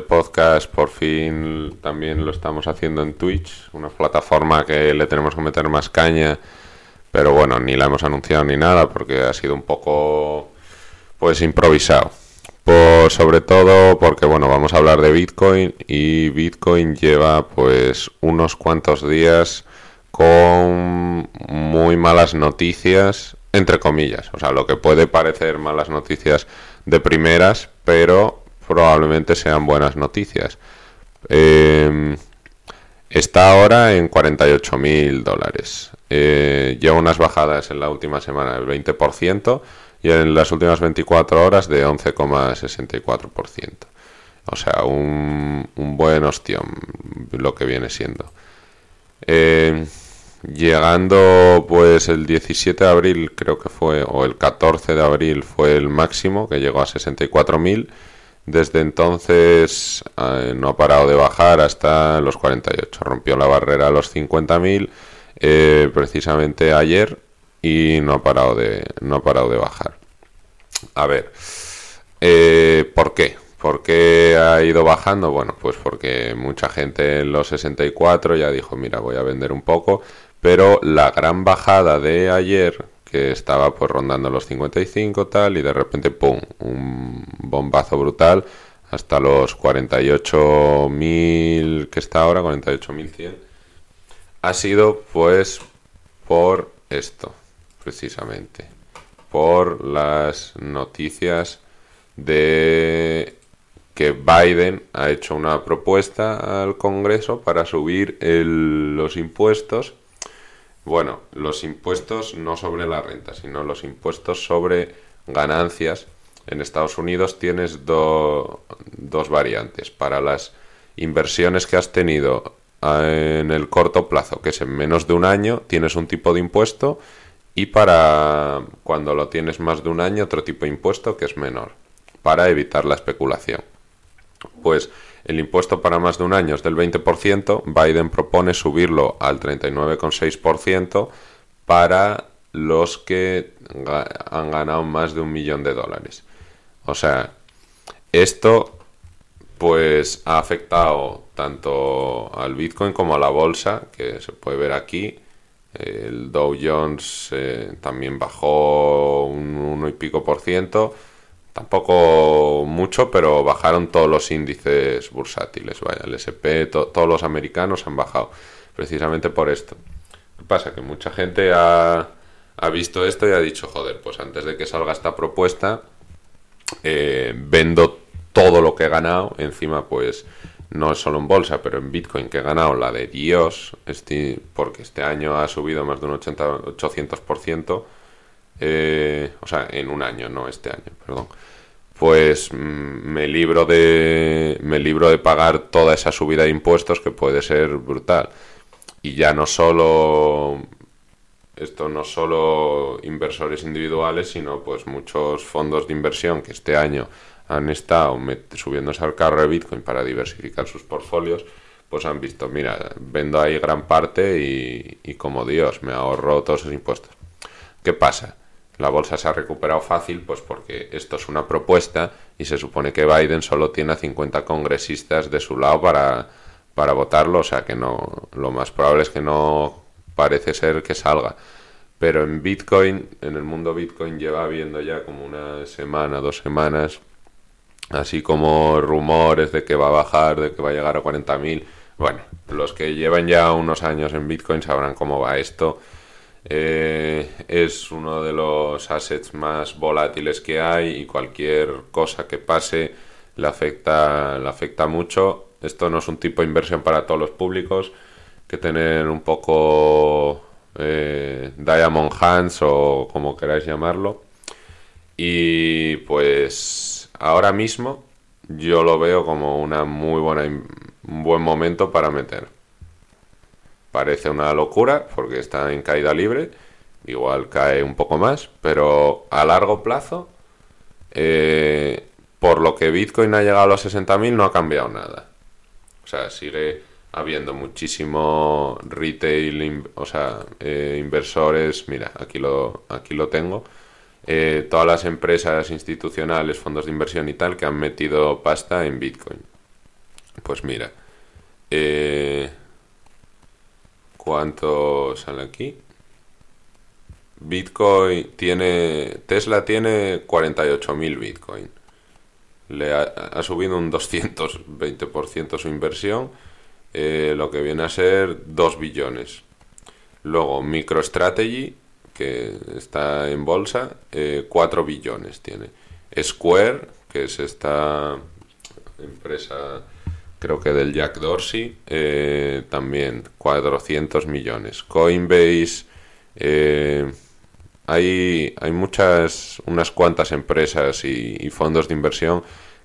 Podcast por fin también lo estamos haciendo en Twitch, una plataforma que le tenemos que meter más caña, pero bueno, ni la hemos anunciado ni nada porque ha sido un poco pues improvisado. Por, sobre todo porque bueno, vamos a hablar de Bitcoin y Bitcoin lleva pues unos cuantos días con muy malas noticias, entre comillas, o sea, lo que puede parecer malas noticias de primeras, pero probablemente sean buenas noticias. Em, está ahora en 48 mil dólares. Eh, lleva unas bajadas en la última semana del 20% y en las últimas 24 horas de 11,64%. O sea, un, un, buen ostión lo que viene siendo. Em, llegando pues el 17 de abril creo que fue, o el 14 de abril fue el máximo, que llegó a 64.000 desde entonces eh, no ha parado de bajar hasta los 48. Rompió la barrera a los 50.000 eh, precisamente ayer y no ha parado de, no ha parado de bajar. A ver, eh, ¿por qué? ¿Por qué ha ido bajando? Bueno, pues porque mucha gente en los 64 ya dijo, mira, voy a vender un poco, pero la gran bajada de ayer, que estaba pues rondando los 55 tal y de repente pum, un bombazo brutal hasta los 48.000 que está ahora, 48.100 ha sido pues por esto, precisamente, por las noticias de que Biden ha hecho una propuesta al Congreso para subir los impuestos bueno, los impuestos no sobre la renta, sino los impuestos sobre ganancias. En Estados Unidos tienes dos variantes. Para las inversiones que has tenido ah, en el corto plazo, que es en menos de un año, tienes un tipo de impuesto y para cuando lo tienes más de un año otro tipo de impuesto que es menor, para evitar la especulación. Pues el impuesto para más de un año es del 20%, Biden propone subirlo al 39,6% para los que han ganado más de un millón de dólares. O sea, esto pues ha afectado tanto al Bitcoin como a la bolsa, que se puede ver aquí. El Dow Jones eh, también bajó un 1 y pico por ciento Tampoco mucho, pero bajaron todos los índices bursátiles. Vaya, el SP, todos los americanos han bajado precisamente por esto. ¿Qué pasa? Que mucha gente ha, visto esto y ha dicho, joder, pues antes de que salga esta propuesta, eh, vendo todo lo que he ganado. Encima, pues no es solo en bolsa, pero en Bitcoin que he ganado la de Dios, este, porque este año ha subido más de un 80, 800%. Eh, o sea, en un año, no este año, perdón. Pues mm, me libro de me libro de pagar toda esa subida de impuestos que puede ser brutal. Y ya no solo esto no solo inversores individuales sino pues muchos fondos de inversión que este año han estado subiéndose al carro de Bitcoin para diversificar sus portfolios pues han visto mira vendo ahí gran parte y, y como Dios me ahorro todos esos impuestos. ¿qué pasa? La bolsa se ha recuperado fácil, pues porque esto es una propuesta y se supone que Biden solo tiene a 50 congresistas de su lado para, para votarlo, o sea que no, lo más probable es que no parece ser que salga. Pero en Bitcoin, en el mundo Bitcoin lleva habiendo ya como una semana, dos semanas, así como rumores de que va a bajar, de que va a llegar a 40.000. Bueno, los que llevan ya unos años en Bitcoin sabrán cómo va esto eh, es uno de los assets más volátiles que hay y cualquier cosa que pase le afecta, le afecta mucho. Esto no es un tipo de inversión para todos los públicos, que tener un poco eh, Diamond Hands o como queráis llamarlo. Y pues ahora mismo yo lo veo como una muy buena, un buen momento para meter. Parece una locura porque está en caída libre, igual cae un poco más, pero a largo plazo, eh, por lo que Bitcoin ha llegado a los 60.000 no ha cambiado nada. O sea, sigue habiendo muchísimo retail, o sea, eh, inversores, mira, aquí lo, aquí lo tengo, eh, todas las empresas institucionales, fondos de inversión y tal que han metido pasta en Bitcoin. Pues mira, ¿cuánto sale aquí? Bitcoin tiene, Tesla tiene 48.000 Bitcoin. Le ha, subido un 220% su inversión eh, lo que viene a ser 2 billones. Luego MicroStrategy, que está en bolsa, 4 eh, billones tiene. Square, que es esta empresa, creo que del Jack Dorsey, eh, también 400 millones. Coinbase, hay, hay muchas, unas cuantas empresas y fondos de inversión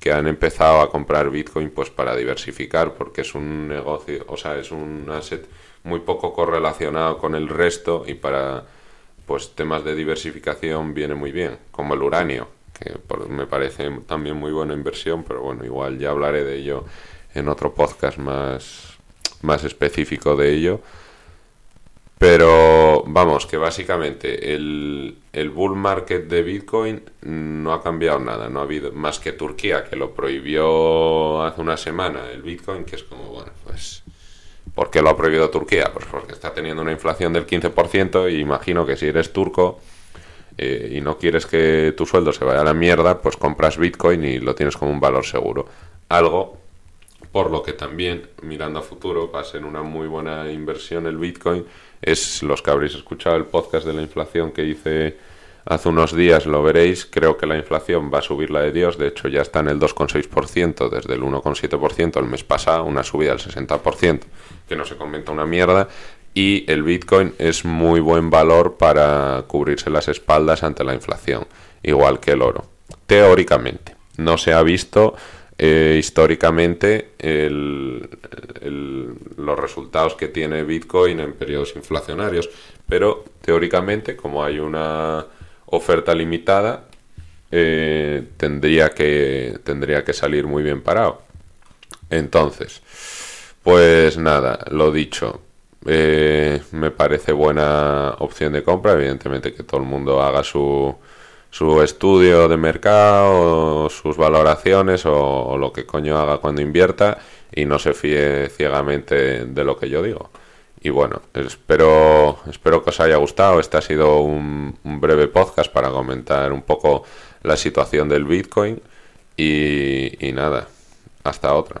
que han empezado a comprar Bitcoin pues para diversificar porque es un negocio, o sea, es un asset muy poco correlacionado con el resto y para pues temas de diversificación viene muy bien, como el uranio, que me parece también muy buena inversión, pero bueno, igual ya hablaré de ello en otro podcast más, más específico de ello. Pero vamos, que básicamente el, el, bull market de Bitcoin no ha cambiado nada, no ha habido más que Turquía, que lo prohibió hace una semana el Bitcoin, que es como, bueno, pues, ¿por qué lo ha prohibido Turquía? Pues porque está teniendo una inflación del 15% y imagino que si eres turco eh, y no quieres que tu sueldo se vaya a la mierda, pues compras Bitcoin y lo tienes como un valor seguro. Algo por lo que también, mirando a futuro, va a ser una muy buena inversión el Bitcoin es los que habréis escuchado el podcast de la inflación que hice hace unos días, lo veréis, creo que la inflación va a subir la de Dios, de hecho ya está en el 2,6% desde el 1,7% el mes pasado, una subida del 60%, que no se comenta una mierda, y el Bitcoin es muy buen valor para cubrirse las espaldas ante la inflación, igual que el oro, teóricamente. No se ha visto eh, históricamente los resultados que tiene Bitcoin en periodos inflacionarios, pero teóricamente, como hay una oferta limitada, eh, tendría, que, tendría que salir muy bien parado. Entonces, pues nada, lo dicho, eh, me parece buena opción de compra, evidentemente que todo el mundo haga su su estudio de mercado, sus valoraciones o, lo que coño haga cuando invierta y no se fíe ciegamente de lo que yo digo. Y bueno, espero, espero que os haya gustado. Este ha sido un, breve podcast para comentar un poco la situación del Bitcoin. Y nada, hasta otra.